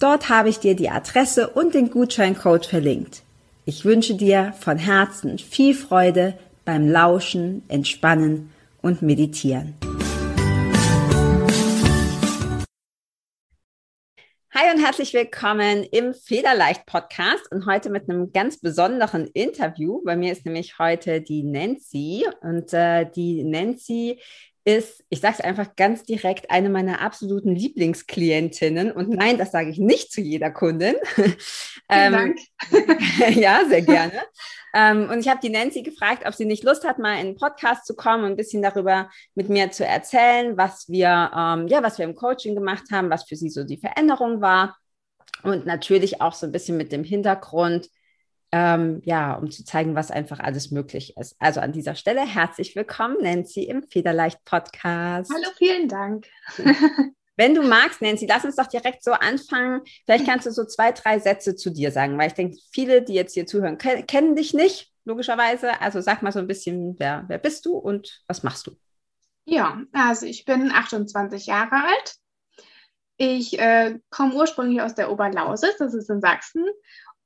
Dort habe ich dir die Adresse und den Gutscheincode verlinkt. Ich wünsche dir von Herzen viel Freude beim Lauschen, Entspannen und Meditieren. Hi und herzlich willkommen im Federleicht Podcast und heute mit einem ganz besonderen Interview. Bei mir ist nämlich heute die Nancy und äh, die Nancy ist, ich sage es einfach ganz direkt, eine meiner absoluten Lieblingsklientinnen. Und nein, das sage ich nicht zu jeder Kundin. Vielen ähm, Dank. ja, sehr gerne. ähm, und ich habe die Nancy gefragt, ob sie nicht Lust hat, mal in einen Podcast zu kommen und ein bisschen darüber mit mir zu erzählen, was wir, ähm, ja, was wir im Coaching gemacht haben, was für sie so die Veränderung war. Und natürlich auch so ein bisschen mit dem Hintergrund, ähm, ja, um zu zeigen, was einfach alles möglich ist. Also an dieser Stelle herzlich willkommen, Nancy, im Federleicht Podcast. Hallo, vielen Dank. Wenn du magst, Nancy, lass uns doch direkt so anfangen. Vielleicht kannst du so zwei, drei Sätze zu dir sagen, weil ich denke, viele, die jetzt hier zuhören, kennen dich nicht, logischerweise. Also sag mal so ein bisschen, wer, wer bist du und was machst du? Ja, also ich bin 28 Jahre alt. Ich äh, komme ursprünglich aus der Oberlausitz, das ist in Sachsen,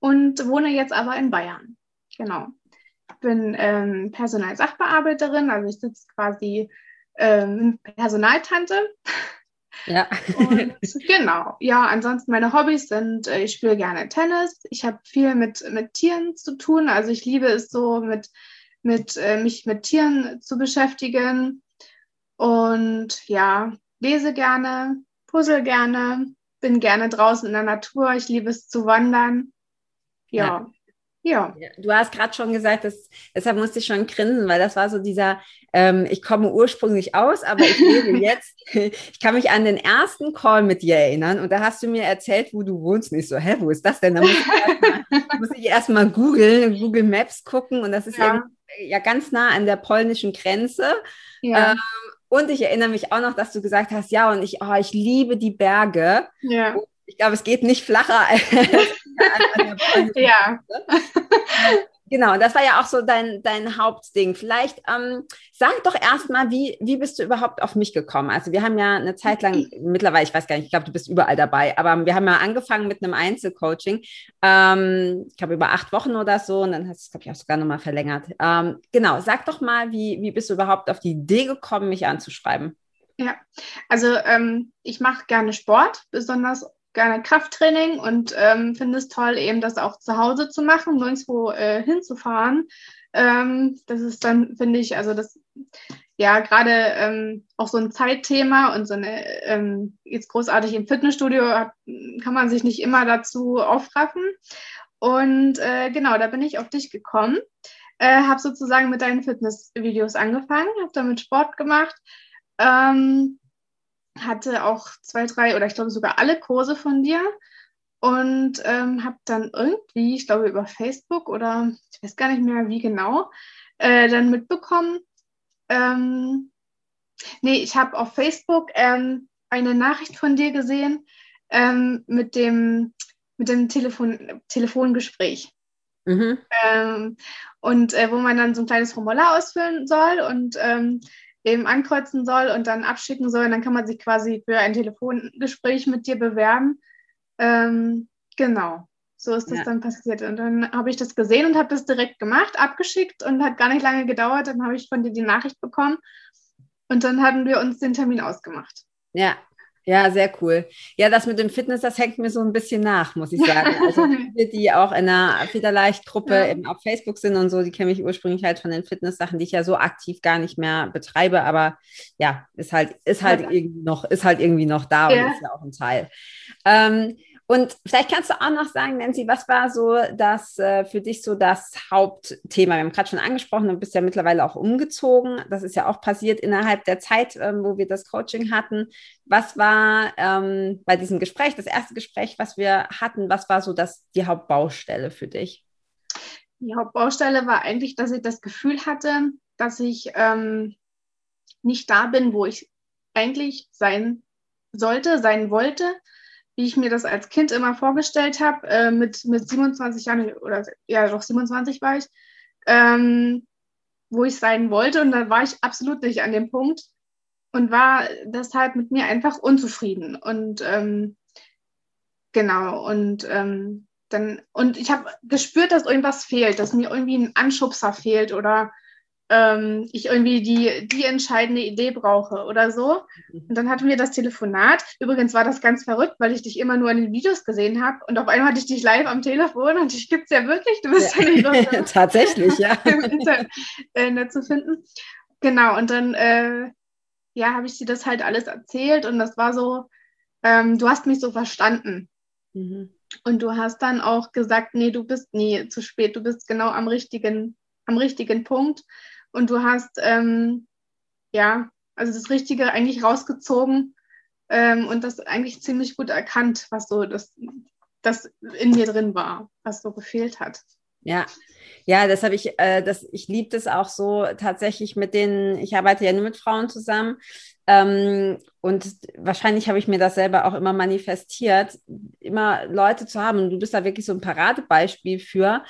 und wohne jetzt aber in Bayern. Genau. Ich bin ähm, Personalsachbearbeiterin, also ich sitze quasi ähm, Personaltante. Ja. Und genau. Ja, ansonsten meine Hobbys sind, äh, ich spiele gerne Tennis. Ich habe viel mit, mit Tieren zu tun. Also ich liebe es so, mit, mit, äh, mich mit Tieren zu beschäftigen. Und ja, lese gerne, puzzle gerne, bin gerne draußen in der Natur. Ich liebe es zu wandern ja. ja. Du hast gerade schon gesagt, dass, deshalb musste ich schon grinsen, weil das war so dieser, ähm, ich komme ursprünglich aus, aber ich lebe jetzt. ich kann mich an den ersten Call mit dir erinnern und da hast du mir erzählt, wo du wohnst. Und ich so, hä, wo ist das denn? Da muss ich erstmal erst googeln, Google Maps gucken und das ist ja. ja ganz nah an der polnischen Grenze. Ja. Ähm, und ich erinnere mich auch noch, dass du gesagt hast, ja, und ich, oh, ich liebe die Berge. Ja. Und ich glaube, es geht nicht flacher als Ja. Genau, das war ja auch so dein, dein Hauptding. Vielleicht ähm, sag doch erstmal, wie, wie bist du überhaupt auf mich gekommen? Also wir haben ja eine Zeit lang, mittlerweile, ich weiß gar nicht, ich glaube, du bist überall dabei, aber wir haben ja angefangen mit einem Einzelcoaching. Ähm, ich glaube, über acht Wochen oder so und dann hast du es, glaube ich, auch sogar nochmal verlängert. Ähm, genau, sag doch mal, wie, wie bist du überhaupt auf die Idee gekommen, mich anzuschreiben? Ja, also ähm, ich mache gerne Sport, besonders gerne Krafttraining und ähm, finde es toll, eben das auch zu Hause zu machen, nirgendwo äh, hinzufahren. Ähm, das ist dann, finde ich, also das, ja, gerade ähm, auch so ein Zeitthema und so eine, ähm, jetzt großartig im Fitnessstudio hat, kann man sich nicht immer dazu aufraffen. Und äh, genau, da bin ich auf dich gekommen, äh, habe sozusagen mit deinen Fitnessvideos angefangen, habe damit Sport gemacht. Ähm, hatte auch zwei, drei oder ich glaube sogar alle Kurse von dir und ähm, habe dann irgendwie, ich glaube über Facebook oder ich weiß gar nicht mehr wie genau, äh, dann mitbekommen, ähm, nee, ich habe auf Facebook ähm, eine Nachricht von dir gesehen ähm, mit dem, mit dem Telefon, Telefongespräch. Mhm. Ähm, und äh, wo man dann so ein kleines Formular ausfüllen soll und ähm, eben ankreuzen soll und dann abschicken soll. Und dann kann man sich quasi für ein Telefongespräch mit dir bewerben. Ähm, genau. So ist das ja. dann passiert. Und dann habe ich das gesehen und habe das direkt gemacht, abgeschickt und hat gar nicht lange gedauert. Dann habe ich von dir die Nachricht bekommen und dann haben wir uns den Termin ausgemacht. Ja, Ja, sehr cool. Ja, das mit dem Fitness, das hängt mir so ein bisschen nach, muss ich sagen. Also viele, die auch in einer Federleicht-Gruppe ja. auf Facebook sind und so, die kenne ich ursprünglich halt von den Fitness-Sachen, die ich ja so aktiv gar nicht mehr betreibe, aber ja, ist halt, ist halt ja. irgendwie noch, ist halt irgendwie noch da ja. und ist ja auch ein Teil. Ähm, und vielleicht kannst du auch noch sagen, Nancy, was war so das äh, für dich so das Hauptthema? Wir haben gerade schon angesprochen, du bist ja mittlerweile auch umgezogen. Das ist ja auch passiert innerhalb der Zeit, ähm, wo wir das Coaching hatten. Was war ähm, bei diesem Gespräch, das erste Gespräch, was wir hatten, was war so das, die Hauptbaustelle für dich? Die Hauptbaustelle war eigentlich, dass ich das Gefühl hatte, dass ich ähm, nicht da bin, wo ich eigentlich sein sollte, sein wollte wie ich mir das als Kind immer vorgestellt habe, äh, mit, mit 27 Jahren oder ja, doch 27 war ich, ähm, wo ich sein wollte. Und dann war ich absolut nicht an dem Punkt und war deshalb mit mir einfach unzufrieden. Und ähm, genau, und ähm, dann, und ich habe gespürt, dass irgendwas fehlt, dass mir irgendwie ein Anschubser fehlt oder ähm, ich irgendwie die, die entscheidende Idee brauche oder so. Und dann hatten wir das Telefonat. Übrigens war das ganz verrückt, weil ich dich immer nur in den Videos gesehen habe und auf einmal hatte ich dich live am Telefon und dich gibt es ja wirklich. Du bist ja, ja nicht noch Tatsächlich, ja. im Internet äh, zu finden. Genau, und dann äh, ja, habe ich dir das halt alles erzählt und das war so, ähm, du hast mich so verstanden. Mhm. Und du hast dann auch gesagt, nee, du bist nie zu spät, du bist genau am richtigen, am richtigen Punkt und du hast ähm, ja, also das Richtige eigentlich rausgezogen ähm, und das eigentlich ziemlich gut erkannt, was so das, das in mir drin war, was so gefehlt hat. Ja, ja, das habe ich, äh, das, ich liebe das auch so tatsächlich mit denen, ich arbeite ja nur mit Frauen zusammen. Ähm, und wahrscheinlich habe ich mir das selber auch immer manifestiert, immer Leute zu haben. Und du bist da wirklich so ein Paradebeispiel für,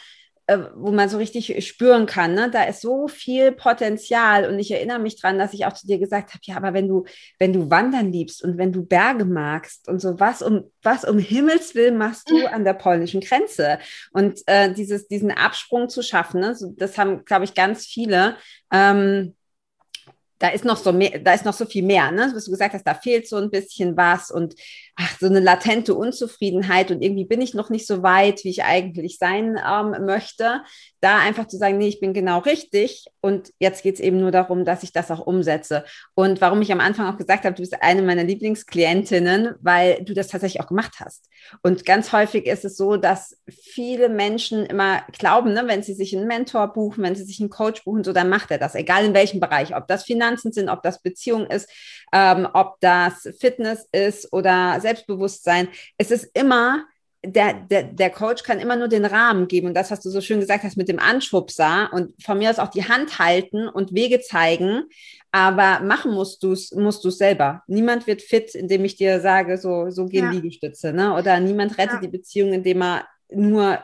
wo man so richtig spüren kann, ne? da ist so viel Potenzial und ich erinnere mich dran, dass ich auch zu dir gesagt habe, ja, aber wenn du, wenn du Wandern liebst und wenn du Berge magst und so, was um, was um Himmels Willen machst du an der polnischen Grenze? Und äh, dieses, diesen Absprung zu schaffen, ne? so, das haben, glaube ich, ganz viele. Ähm, da ist noch so mehr, da ist noch so viel mehr, ne? Was du gesagt hast, da fehlt so ein bisschen was und ach, so eine latente Unzufriedenheit und irgendwie bin ich noch nicht so weit, wie ich eigentlich sein ähm, möchte. Da einfach zu sagen, nee, ich bin genau richtig und jetzt geht es eben nur darum, dass ich das auch umsetze. Und warum ich am Anfang auch gesagt habe, du bist eine meiner Lieblingsklientinnen, weil du das tatsächlich auch gemacht hast. Und ganz häufig ist es so, dass viele Menschen immer glauben, ne, wenn sie sich einen Mentor buchen, wenn sie sich einen Coach buchen, so dann macht er das, egal in welchem Bereich, ob das Finanzen sind, ob das Beziehung ist, ähm, ob das Fitness ist oder Selbstbewusstsein. Es ist immer, der, der, der Coach kann immer nur den Rahmen geben und das, was du so schön gesagt hast mit dem Anschubser und von mir aus auch die Hand halten und Wege zeigen, aber machen musst du es musst du's selber. Niemand wird fit, indem ich dir sage, so, so gehen ja. Liegestütze, ne? oder niemand rettet ja. die Beziehung, indem er nur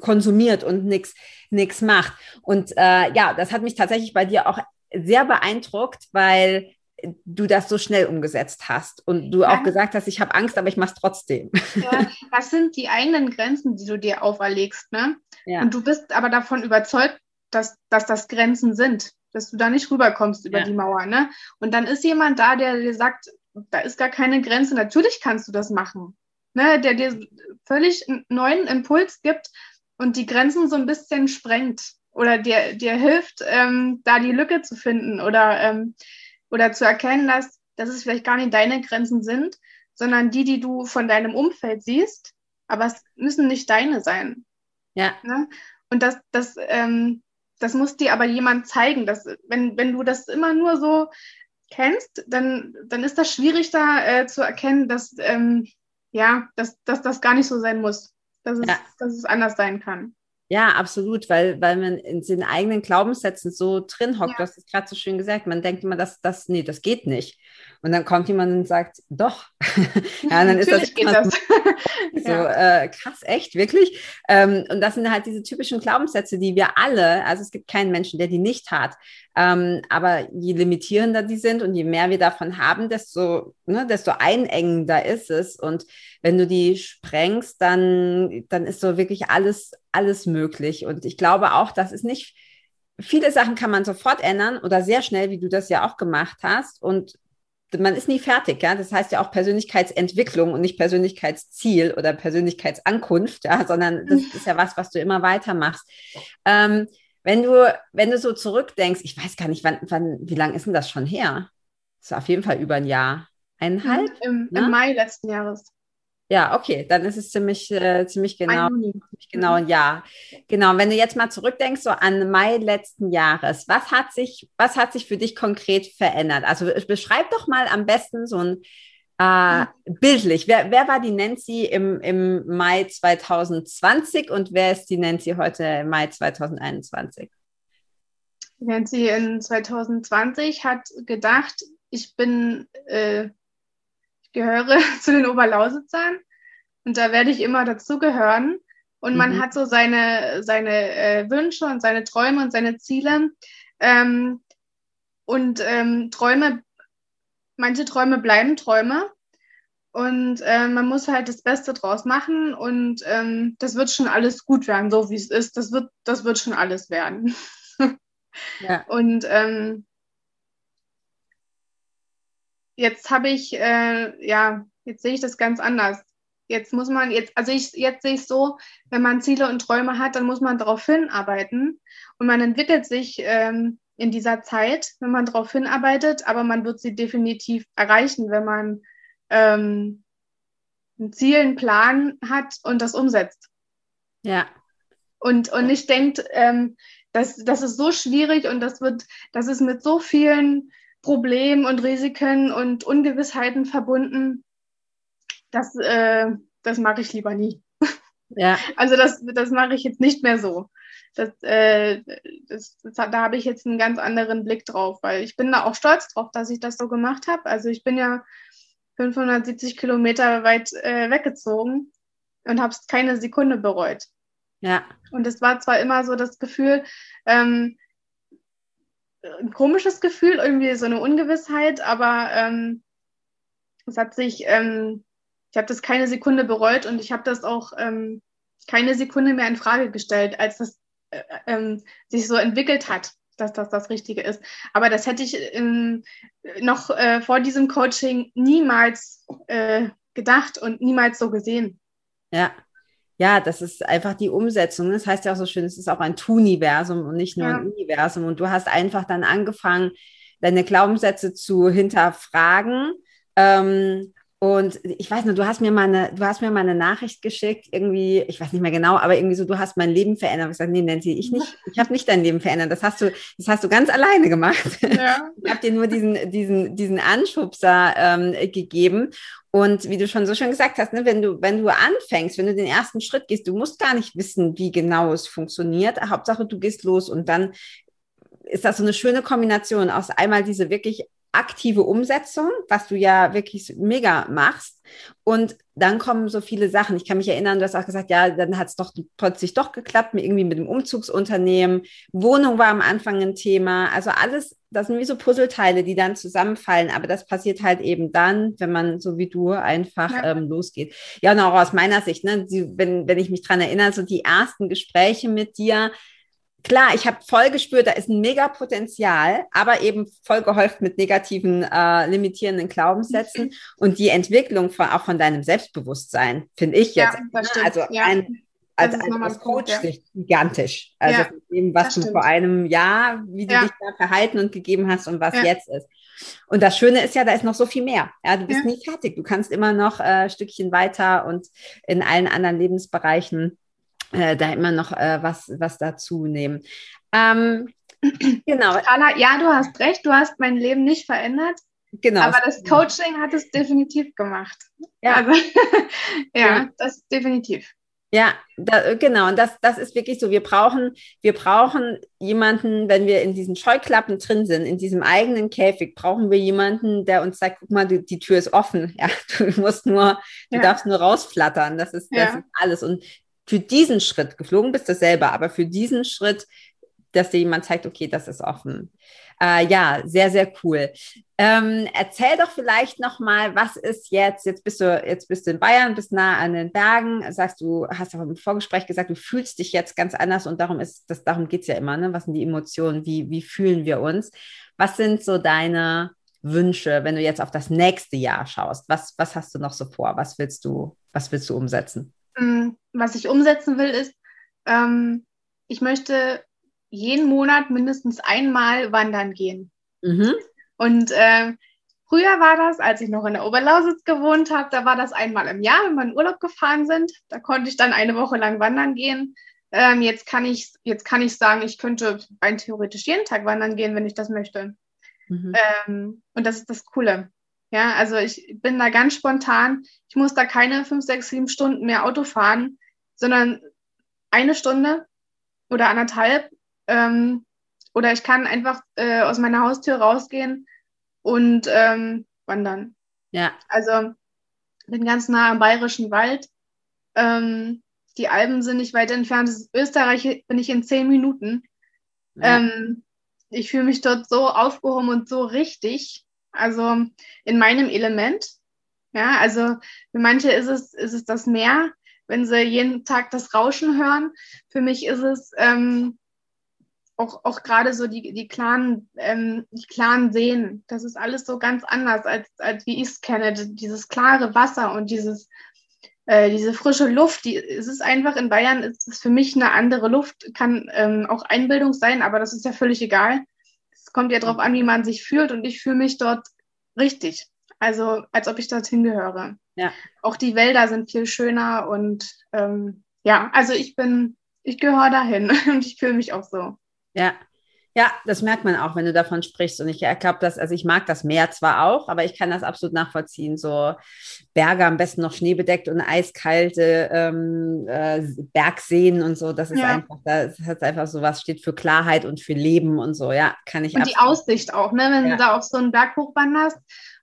konsumiert und nichts nix macht. Und äh, ja, das hat mich tatsächlich bei dir auch sehr beeindruckt, weil du das so schnell umgesetzt hast und du auch gesagt hast, ich habe Angst, aber ich mache es trotzdem. Ja, das sind die eigenen Grenzen, die du dir auferlegst. Ne? Ja. Und du bist aber davon überzeugt, dass, dass das Grenzen sind, dass du da nicht rüberkommst über ja. die Mauer. Ne? Und dann ist jemand da, der dir sagt, da ist gar keine Grenze, natürlich kannst du das machen. Ne? Der dir völlig einen neuen Impuls gibt und die Grenzen so ein bisschen sprengt oder dir, dir hilft, ähm, da die Lücke zu finden oder ähm, oder zu erkennen, dass, dass es vielleicht gar nicht deine Grenzen sind, sondern die, die du von deinem Umfeld siehst, aber es müssen nicht deine sein. Ja. Ne? Und das, das, ähm, das muss dir aber jemand zeigen. Dass, wenn, wenn du das immer nur so kennst, dann, dann ist das schwierig da äh, zu erkennen, dass, ähm, ja, dass, dass das gar nicht so sein muss. Dass es, ja. dass es anders sein kann. Ja, absolut, weil, weil man in den eigenen Glaubenssätzen so drin hockt. Ja. Du hast es gerade so schön gesagt. Man denkt immer, dass das, nee, das geht nicht. Und dann kommt jemand und sagt, doch. ja, dann ist das, das. so äh, krass, echt, wirklich. Ähm, und das sind halt diese typischen Glaubenssätze, die wir alle, also es gibt keinen Menschen, der die nicht hat. Ähm, aber je limitierender die sind und je mehr wir davon haben, desto, ne, desto einengender ist es. Und wenn du die sprengst, dann, dann ist so wirklich alles, alles möglich. Und ich glaube auch, das ist nicht viele Sachen kann man sofort ändern oder sehr schnell, wie du das ja auch gemacht hast. Und man ist nie fertig, ja. Das heißt ja auch Persönlichkeitsentwicklung und nicht Persönlichkeitsziel oder Persönlichkeitsankunft, ja, sondern das ist ja was, was du immer weitermachachst. Ähm, wenn du, wenn du so zurückdenkst, ich weiß gar nicht, wann, wann, wie lange ist denn das schon her? Das ist auf jeden Fall über ein Jahr. Eineinhalb? Im, im ne? Mai letzten Jahres. Ja, okay, dann ist es ziemlich, äh, ziemlich genau, ziemlich genau ein Jahr. Genau, wenn du jetzt mal zurückdenkst, so an Mai letzten Jahres, was hat sich, was hat sich für dich konkret verändert? Also beschreib doch mal am besten so ein äh, bildlich. Wer, wer war die Nancy im, im Mai 2020 und wer ist die Nancy heute im Mai 2021? Nancy in 2020 hat gedacht, ich bin äh, gehöre zu den Oberlausitzern und da werde ich immer dazugehören. Und mhm. man hat so seine, seine äh, Wünsche und seine Träume und seine Ziele. Ähm, und ähm, Träume, manche Träume bleiben Träume. Und äh, man muss halt das Beste draus machen und ähm, das wird schon alles gut werden, so wie es ist. Das wird, das wird schon alles werden. ja. Und ähm, jetzt habe ich, äh, ja, jetzt sehe ich das ganz anders. Jetzt muss man, jetzt, also ich, jetzt sehe ich es so, wenn man Ziele und Träume hat, dann muss man darauf hinarbeiten und man entwickelt sich ähm, in dieser Zeit, wenn man darauf hinarbeitet, aber man wird sie definitiv erreichen, wenn man ähm, ein Ziel, einen Plan hat und das umsetzt. Ja. Und, und nicht denkt, ähm, das, das ist so schwierig und das wird, das ist mit so vielen Problemen und Risiken und Ungewissheiten verbunden. Das, äh, das mache ich lieber nie. Ja. Also das, das mache ich jetzt nicht mehr so. Das, äh, das, das, da habe ich jetzt einen ganz anderen Blick drauf, weil ich bin da auch stolz drauf, dass ich das so gemacht habe. Also ich bin ja 570 Kilometer weit äh, weggezogen und habe es keine Sekunde bereut. Ja. Und es war zwar immer so das Gefühl, ähm, ein komisches Gefühl, irgendwie so eine Ungewissheit, aber ähm, es hat sich, ähm, ich habe das keine Sekunde bereut und ich habe das auch ähm, keine Sekunde mehr in Frage gestellt, als das äh, ähm, sich so entwickelt hat, dass das das Richtige ist. Aber das hätte ich ähm, noch äh, vor diesem Coaching niemals äh, gedacht und niemals so gesehen. Ja, ja, das ist einfach die Umsetzung. Das heißt ja auch so schön, es ist auch ein Tuniversum und nicht nur ja. ein Universum. Und du hast einfach dann angefangen, deine Glaubenssätze zu hinterfragen. Ähm, und ich weiß nur, du hast mir mal eine, du hast mir mal eine Nachricht geschickt, irgendwie, ich weiß nicht mehr genau, aber irgendwie so, du hast mein Leben verändert. Ich sage, nee, Nancy, ich nicht, ich habe nicht dein Leben verändert. Das hast du, das hast du ganz alleine gemacht. Ja. Ich habe dir nur diesen, diesen, diesen Anschubser ähm, gegeben. Und wie du schon so schön gesagt hast, ne, wenn du, wenn du anfängst, wenn du den ersten Schritt gehst, du musst gar nicht wissen, wie genau es funktioniert. Hauptsache, du gehst los und dann ist das so eine schöne Kombination aus einmal diese wirklich aktive Umsetzung, was du ja wirklich mega machst. Und dann kommen so viele Sachen. Ich kann mich erinnern, du hast auch gesagt, ja, dann hat es doch plötzlich doch geklappt, irgendwie mit dem Umzugsunternehmen. Wohnung war am Anfang ein Thema. Also alles, das sind wie so Puzzleteile, die dann zusammenfallen. Aber das passiert halt eben dann, wenn man so wie du einfach ja. ähm, losgeht. Ja, und auch aus meiner Sicht, ne, wenn, wenn ich mich dran erinnere, so die ersten Gespräche mit dir, klar, ich habe voll gespürt, da ist ein mega Potenzial, aber eben voll geholfen mit negativen, äh, limitierenden Glaubenssätzen und die Entwicklung von, auch von deinem Selbstbewusstsein, finde ich jetzt. Ja? Also ja. ein, als, als, als Coach ja. gigantisch. Also ja, dem, was du vor einem Jahr, wie du dich da verhalten und gegeben hast und was jetzt ist. Und das Schöne ist ja, da ist noch so viel mehr. Ja, du bist nie fertig. Du kannst immer noch äh, Stückchen weiter und in allen anderen Lebensbereichen äh, da immer noch äh, was, was dazu nehmen. Ähm, genau. Anna, ja, du hast recht, du hast mein Leben nicht verändert. Genau. Aber das Coaching hat es definitiv gemacht. Ja, also, ja, ja, das definitiv. Ja, da, genau. Und das, das ist wirklich so. Wir brauchen, wir brauchen jemanden, wenn wir in diesen Scheuklappen drin sind, in diesem eigenen Käfig, brauchen wir jemanden, der uns sagt, guck mal, die, die Tür ist offen. Ja, du musst nur, du ja. darfst nur rausflattern. Das ist, das ja. ist alles. Und für diesen Schritt, geflogen bist du selber, aber für diesen Schritt, dass dir jemand zeigt, okay, das ist offen. Äh, ja, sehr, sehr cool. Ähm, erzähl doch vielleicht noch mal, was ist jetzt? Jetzt bist du jetzt bist du in Bayern, bist nah an den Bergen. Sagst du, hast auch im Vorgespräch gesagt, du fühlst dich jetzt ganz anders und darum ist das, darum geht's ja immer. Ne? Was sind die Emotionen? Wie wie fühlen wir uns? Was sind so deine Wünsche, wenn du jetzt auf das nächste Jahr schaust? Was, was hast du noch so vor? Was willst du, was willst du umsetzen? Was ich umsetzen will, ist, ähm, ich möchte jeden Monat mindestens einmal wandern gehen. Mhm. Und äh, früher war das, als ich noch in der Oberlausitz gewohnt habe, da war das einmal im Jahr, wenn wir in Urlaub gefahren sind. Da konnte ich dann eine Woche lang wandern gehen. Ähm, jetzt kann ich jetzt kann ich sagen, ich könnte rein theoretisch jeden Tag wandern gehen, wenn ich das möchte. Mhm. Ähm, und das ist das Coole. Ja, also ich bin da ganz spontan. Ich muss da keine fünf, sechs, sieben Stunden mehr Auto fahren, sondern eine Stunde oder anderthalb. Ähm, oder ich kann einfach äh, aus meiner Haustür rausgehen und ähm, wandern. Ja. Also bin ganz nah am Bayerischen Wald. Ähm, die Alpen sind nicht weit entfernt. Österreich bin ich in zehn Minuten. Ja. Ähm, ich fühle mich dort so aufgehoben und so richtig. Also in meinem Element. Ja, also für manche ist es, ist es das Meer, wenn sie jeden Tag das Rauschen hören. Für mich ist es ähm, auch, auch gerade so die, die, klaren, ähm, die klaren Seen. Das ist alles so ganz anders, als, als wie ich es kenne. Dieses klare Wasser und dieses, äh, diese frische Luft, die, es ist einfach in Bayern, ist es für mich eine andere Luft, kann ähm, auch Einbildung sein, aber das ist ja völlig egal. Kommt ja darauf an, wie man sich fühlt und ich fühle mich dort richtig. Also als ob ich dorthin gehöre. Ja. Auch die Wälder sind viel schöner und ähm, ja, also ich bin, ich gehöre dahin und ich fühle mich auch so. Ja, ja, das merkt man auch, wenn du davon sprichst. Und ich glaube, dass, also ich mag das Meer zwar auch, aber ich kann das absolut nachvollziehen. So Berge am besten noch schneebedeckt und eiskalte ähm, äh, Bergseen und so. Das ist ja. einfach, das hat einfach so was, steht für Klarheit und für Leben und so. Ja, kann ich. Und die Aussicht auch, ne? Wenn ja. du da auf so einen Berg hochwanderst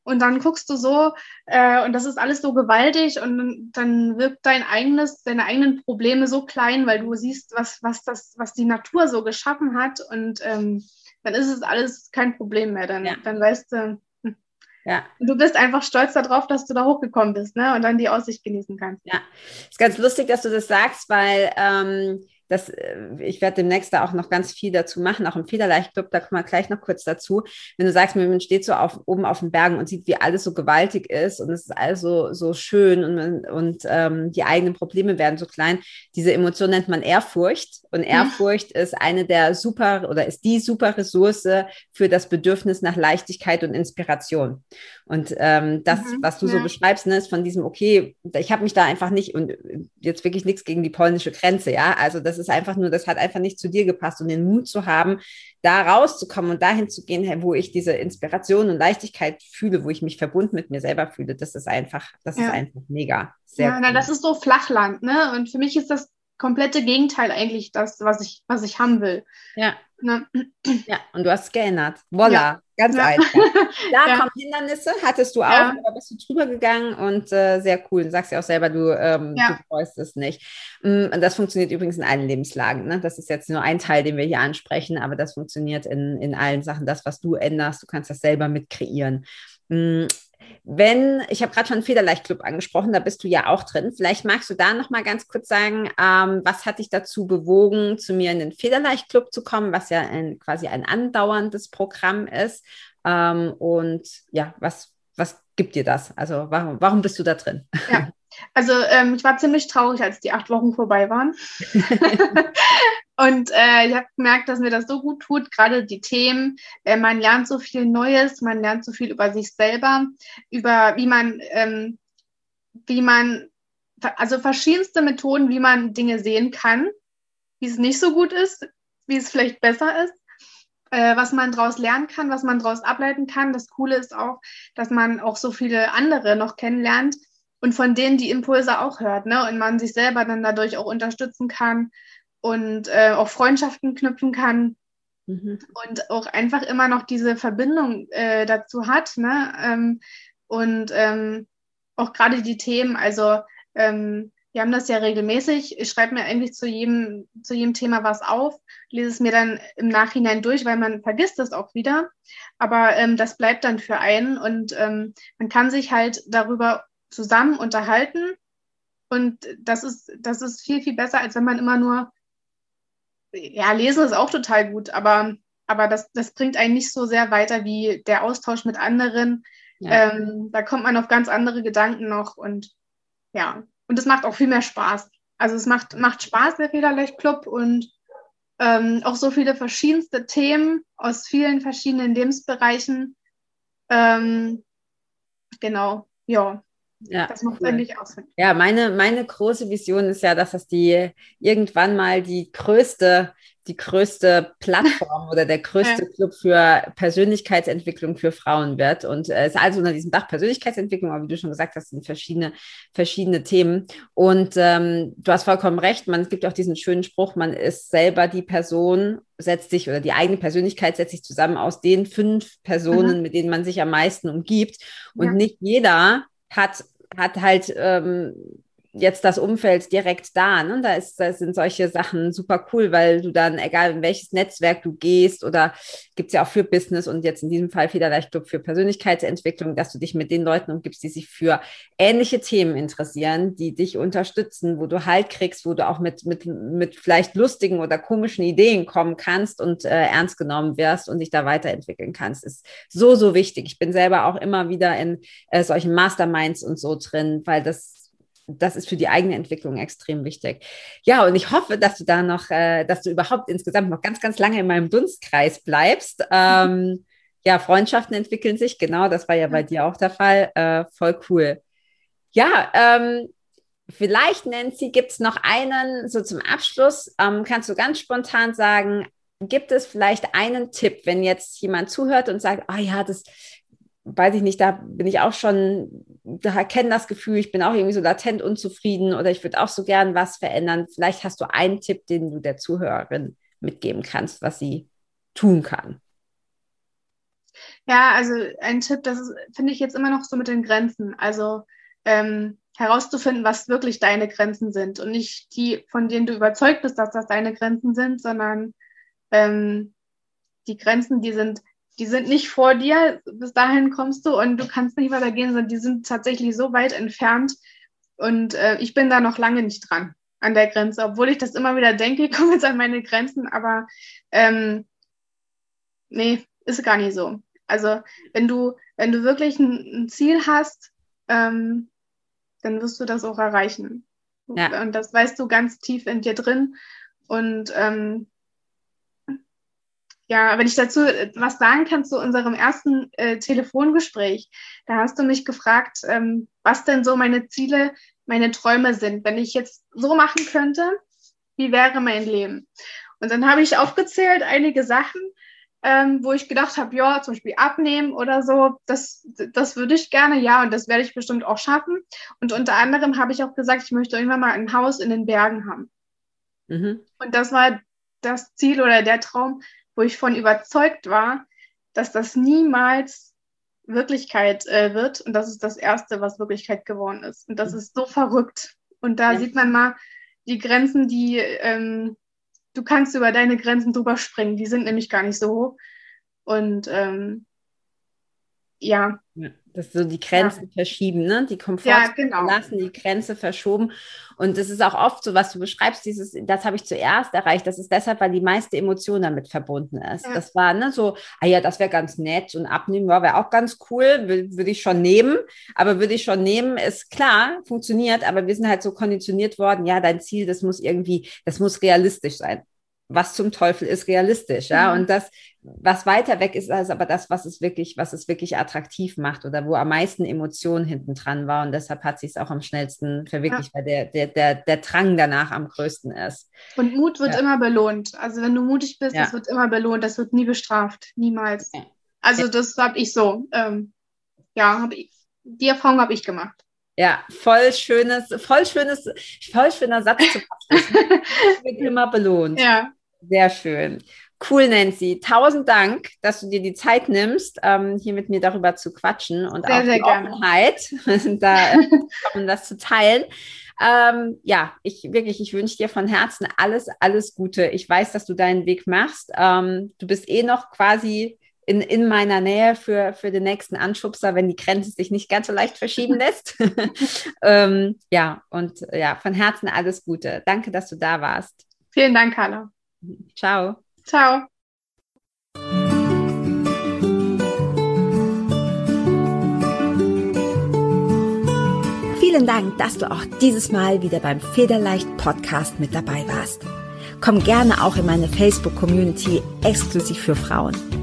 und dann guckst du so äh, und das ist alles so gewaltig und dann wirkt dein eigenes, deine eigenen Probleme so klein, weil du siehst, was, was das, was die Natur so geschaffen hat und ähm, dann ist es alles kein Problem mehr. Dann, ja. dann weißt du, hm. ja. Du bist einfach stolz darauf, dass du da hochgekommen bist, ne? Und dann die Aussicht genießen kannst. Ja, ist ganz lustig, dass du das sagst, weil ähm, das, äh, ich werde demnächst da auch noch ganz viel dazu machen, auch im Federleichtclub, da kommen wir gleich noch kurz dazu. Wenn du sagst, man steht so auf, oben auf den Bergen und sieht, wie alles so gewaltig ist und es ist alles so, so schön und, und ähm, die eigenen Probleme werden so klein. Diese Emotion nennt man Ehrfurcht und mhm. Ehrfurcht mhm. ist eine der super oder ist die super Ressource für das Bedürfnis nach Leichtigkeit und Inspiration. Und ähm, das, mhm, was du ja. so beschreibst, ne, ist von diesem, okay, ich habe mich da einfach nicht und jetzt wirklich nichts gegen die polnische Grenze, ja. Also das ist einfach nur, das hat einfach nicht zu dir gepasst und den Mut zu haben, da rauszukommen und dahin zu gehen, wo ich diese Inspiration und Leichtigkeit fühle, wo ich mich verbunden mit mir selber fühle, das ist einfach, das ja. ist einfach mega. Sehr ja, cool. na, das ist so Flachland, ne? Und für mich ist das komplette Gegenteil eigentlich das, was ich, was ich haben will. Ja. Ne? Ja, und du hast es geändert. Voila, ja. ganz ja. einfach. Da ja. kommen Hindernisse, hattest du auch, ja. aber bist du drüber gegangen und äh, sehr cool. Du sagst ja auch selber, du, ähm, du freust es nicht. Mm, und das funktioniert übrigens in allen Lebenslagen. Ne? Das ist jetzt nur ein Teil, den wir hier ansprechen, aber das funktioniert in, in allen Sachen. Das, was du änderst, du kannst das selber mit kreieren. Mm, wenn, ich habe gerade schon Federleichtclub angesprochen, da bist du ja auch drin. Vielleicht magst du da noch mal ganz kurz sagen, ähm, was hat dich dazu bewogen, zu mir in den Federleichtclub zu kommen, was ja ein, quasi ein andauerndes Programm ist. Ähm, und ja, was, was gibt dir das? Also warum, warum bist du da drin? Ja. Also ähm, ich war ziemlich traurig, als die acht Wochen vorbei waren. Und äh, ich habe gemerkt, dass mir das so gut tut, gerade die Themen. Äh, man lernt so viel Neues, man lernt so viel über sich selber, über wie man, ähm, wie man, also verschiedenste Methoden, wie man Dinge sehen kann, wie es nicht so gut ist, wie es vielleicht besser ist, äh, was man daraus lernen kann, was man daraus ableiten kann. Das Coole ist auch, dass man auch so viele andere noch kennenlernt und von denen die Impulse auch hört, ne? Und man sich selber dann dadurch auch unterstützen kann und äh, auch Freundschaften knüpfen kann mhm. und auch einfach immer noch diese Verbindung äh, dazu hat. Ne? Ähm, und ähm, auch gerade die Themen, also ähm, wir haben das ja regelmäßig. Ich schreibe mir eigentlich zu jedem, zu jedem Thema was auf, lese es mir dann im Nachhinein durch, weil man vergisst es auch wieder. Aber ähm, das bleibt dann für einen und ähm, man kann sich halt darüber zusammen unterhalten. Und das ist, das ist viel, viel besser, als wenn man immer nur ja, lesen ist auch total gut, aber aber das, das bringt einen nicht so sehr weiter wie der Austausch mit anderen. Ja. Ähm, da kommt man auf ganz andere Gedanken noch und ja, und es macht auch viel mehr Spaß. Also es macht, macht Spaß, der Federleicht-Club und ähm, auch so viele verschiedenste Themen aus vielen verschiedenen Lebensbereichen. Ähm, genau, ja. Ja, das macht cool. eigentlich aus. Ja, meine, meine große Vision ist ja, dass das die irgendwann mal die größte die größte Plattform oder der größte ja. Club für Persönlichkeitsentwicklung für Frauen wird. Und äh, es ist also unter diesem Dach Persönlichkeitsentwicklung, aber wie du schon gesagt hast, sind verschiedene, verschiedene Themen. Und ähm, du hast vollkommen recht, man, es gibt auch diesen schönen Spruch, man ist selber die Person, setzt sich oder die eigene Persönlichkeit setzt sich zusammen aus den fünf Personen, mhm. mit denen man sich am meisten umgibt. Und ja. nicht jeder hat hat halt ähm, jetzt das Umfeld direkt da. Ne? Da, ist, da sind solche Sachen super cool, weil du dann, egal in welches Netzwerk du gehst oder gibt es ja auch für Business und jetzt in diesem Fall vielleicht Club für Persönlichkeitsentwicklung, dass du dich mit den Leuten umgibst, die sich für ähnliche Themen interessieren, die dich unterstützen, wo du Halt kriegst, wo du auch mit, mit, mit vielleicht lustigen oder komischen Ideen kommen kannst und äh, ernst genommen wirst und dich da weiterentwickeln kannst, ist so, so wichtig. Ich bin selber auch immer wieder in äh, solchen Masterminds und so drin, weil das das ist für die eigene Entwicklung extrem wichtig. Ja, und ich hoffe, dass du da noch, äh, dass du überhaupt insgesamt noch ganz, ganz lange in meinem Dunstkreis bleibst. Ähm, ja, Freundschaften entwickeln sich, genau, das war ja bei dir auch der Fall. Äh, voll cool. Ja, ähm, vielleicht, Nancy, gibt es noch einen, so zum Abschluss, ähm, kannst du ganz spontan sagen, gibt es vielleicht einen Tipp, wenn jetzt jemand zuhört und sagt, ah oh ja, das weiß ich nicht, da bin ich auch schon, da kenne das Gefühl, ich bin auch irgendwie so latent unzufrieden oder ich würde auch so gern was verändern. Vielleicht hast du einen Tipp, den du der Zuhörerin mitgeben kannst, was sie tun kann. Ja, also ein Tipp, das finde ich jetzt immer noch so mit den Grenzen. Also ähm, herauszufinden, was wirklich deine Grenzen sind und nicht die, von denen du überzeugt bist, dass das deine Grenzen sind, sondern ähm, die Grenzen, die sind die sind nicht vor dir, bis dahin kommst du und du kannst nicht weitergehen, sondern die sind tatsächlich so weit entfernt. Und äh, ich bin da noch lange nicht dran an der Grenze, obwohl ich das immer wieder denke, ich komme jetzt an meine Grenzen, aber ähm, nee, ist gar nicht so. Also wenn du, wenn du wirklich ein, ein Ziel hast, ähm, dann wirst du das auch erreichen. Ja. Und das weißt du ganz tief in dir drin. Und ähm, ja, wenn ich dazu äh, was sagen kann zu unserem ersten äh, Telefongespräch, da hast du mich gefragt, ähm, was denn so meine Ziele, meine Träume sind. Wenn ich jetzt so machen könnte, wie wäre mein Leben? Und dann habe ich aufgezählt einige Sachen, ähm, wo ich gedacht habe, ja, zum Beispiel abnehmen oder so, das, das würde ich gerne, ja, und das werde ich bestimmt auch schaffen. Und unter anderem habe ich auch gesagt, ich möchte irgendwann mal ein Haus in den Bergen haben. Mhm. Und das war das Ziel oder der Traum, wo ich von überzeugt war, dass das niemals Wirklichkeit äh, wird. Und das ist das Erste, was Wirklichkeit geworden ist. Und das mhm. ist so verrückt. Und da ja. sieht man mal die Grenzen, die ähm, du kannst über deine Grenzen drüber springen. Die sind nämlich gar nicht so hoch. Und ähm, ja. ja. Das so die Grenzen ja. verschieben, ne? Die Komfortzone ja, genau. lassen, die Grenze verschoben. Und das ist auch oft so, was du beschreibst, dieses, das habe ich zuerst erreicht. Das ist deshalb, weil die meiste Emotion damit verbunden ist. Ja. Das war ne, so, ah ja, das wäre ganz nett und abnehmen wäre auch ganz cool, würde ich schon nehmen. Aber würde ich schon nehmen, ist klar, funktioniert, aber wir sind halt so konditioniert worden, ja, dein Ziel, das muss irgendwie, das muss realistisch sein was zum Teufel ist realistisch, ja. Mhm. Und das, was weiter weg ist, ist aber das, was es wirklich, was es wirklich attraktiv macht oder wo am meisten Emotionen hinten dran war. Und deshalb hat sich es auch am schnellsten verwirklicht, ja. weil der, der, der, der Drang danach am größten ist. Und Mut wird ja. immer belohnt. Also wenn du mutig bist, ja. das wird immer belohnt, das wird nie bestraft. Niemals. Also das habe ich so. Ähm, ja, hab ich, die Erfahrung habe ich gemacht. Ja, voll schönes, voll schönes, voll schöner Satz zum Abschluss. wird immer belohnt. Ja. Sehr schön. Cool, Nancy. Tausend Dank, dass du dir die Zeit nimmst, ähm, hier mit mir darüber zu quatschen und sehr, auch sehr die gerne. Offenheit, da, um das zu teilen. Ähm, ja, ich wirklich, ich wünsche dir von Herzen alles, alles Gute. Ich weiß, dass du deinen Weg machst. Ähm, du bist eh noch quasi in, in meiner Nähe für, für den nächsten Anschubser, wenn die Grenze sich nicht ganz so leicht verschieben lässt. ähm, ja, und ja, von Herzen alles Gute. Danke, dass du da warst. Vielen Dank, Carla. Ciao. Ciao. Vielen Dank, dass du auch dieses Mal wieder beim Federleicht Podcast mit dabei warst. Komm gerne auch in meine Facebook-Community exklusiv für Frauen.